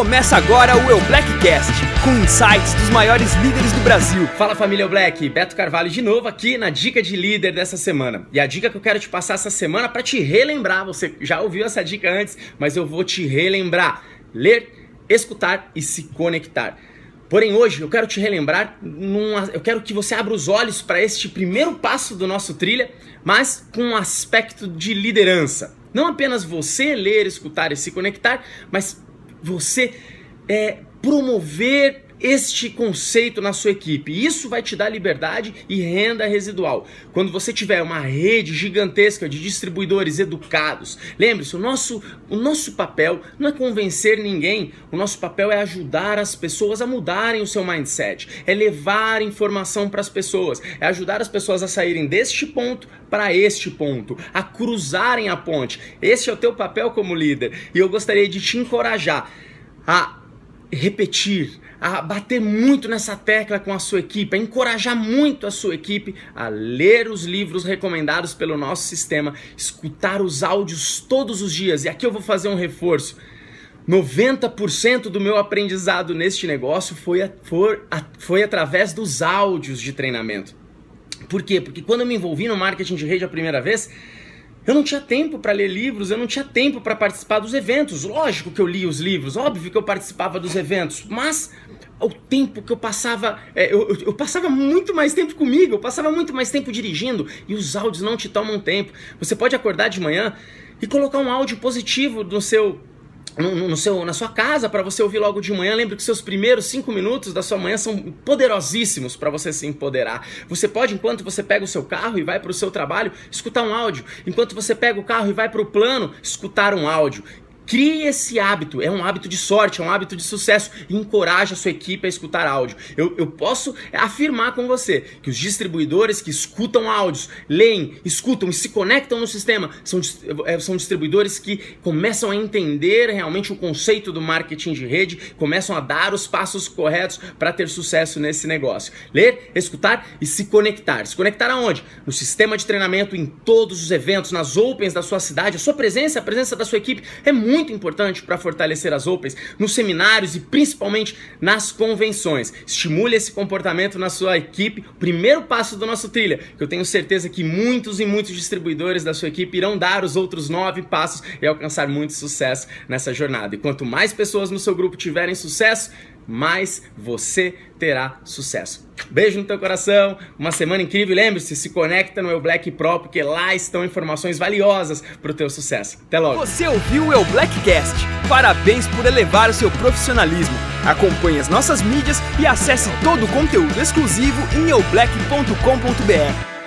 Começa agora o Eu Blackcast, com insights dos maiores líderes do Brasil. Fala família Eu Black, Beto Carvalho de novo aqui na dica de líder dessa semana. E a dica que eu quero te passar essa semana para te relembrar, você já ouviu essa dica antes, mas eu vou te relembrar. Ler, escutar e se conectar. Porém, hoje eu quero te relembrar, numa, eu quero que você abra os olhos para este primeiro passo do nosso trilha, mas com um aspecto de liderança. Não apenas você ler, escutar e se conectar, mas você é, promover este conceito na sua equipe. Isso vai te dar liberdade e renda residual. Quando você tiver uma rede gigantesca de distribuidores educados, lembre-se, o nosso, o nosso papel não é convencer ninguém, o nosso papel é ajudar as pessoas a mudarem o seu mindset, é levar informação para as pessoas, é ajudar as pessoas a saírem deste ponto para este ponto, a cruzarem a ponte. Este é o teu papel como líder e eu gostaria de te encorajar a repetir, a bater muito nessa tecla com a sua equipe, a encorajar muito a sua equipe a ler os livros recomendados pelo nosso sistema, escutar os áudios todos os dias. E aqui eu vou fazer um reforço. 90% do meu aprendizado neste negócio foi, a, foi, a, foi através dos áudios de treinamento. Por quê? Porque quando eu me envolvi no marketing de rede a primeira vez, eu não tinha tempo para ler livros, eu não tinha tempo para participar dos eventos. Lógico que eu li os livros, óbvio que eu participava dos eventos, mas o tempo que eu passava, é, eu, eu, passava muito mais tempo comigo, eu passava muito mais tempo dirigindo e os áudios não te tomam tempo. Você pode acordar de manhã e colocar um áudio positivo no seu no, no, seu, na sua casa para você ouvir logo de manhã. Lembre que seus primeiros cinco minutos da sua manhã são poderosíssimos para você se empoderar. Você pode, enquanto você pega o seu carro e vai para o seu trabalho, escutar um áudio. Enquanto você pega o carro e vai para o plano, escutar um áudio. Crie esse hábito, é um hábito de sorte, é um hábito de sucesso encoraje a sua equipe a escutar áudio. Eu, eu posso afirmar com você que os distribuidores que escutam áudios, leem, escutam e se conectam no sistema são, é, são distribuidores que começam a entender realmente o conceito do marketing de rede, começam a dar os passos corretos para ter sucesso nesse negócio. Ler, escutar e se conectar. Se conectar aonde? No sistema de treinamento, em todos os eventos, nas opens da sua cidade. A sua presença, a presença da sua equipe é muito muito importante para fortalecer as Opens nos seminários e principalmente nas convenções. Estimule esse comportamento na sua equipe. Primeiro passo do nosso trilha, que eu tenho certeza que muitos e muitos distribuidores da sua equipe irão dar os outros nove passos e alcançar muito sucesso nessa jornada. E quanto mais pessoas no seu grupo tiverem sucesso, mais você terá sucesso. Beijo no teu coração, uma semana incrível. Lembre-se, se conecta no Eu Black Pro, porque lá estão informações valiosas para o teu sucesso. Até logo. Você ouviu o Eu Blackcast? Parabéns por elevar o seu profissionalismo. Acompanhe as nossas mídias e acesse todo o conteúdo exclusivo em eublack.com.br.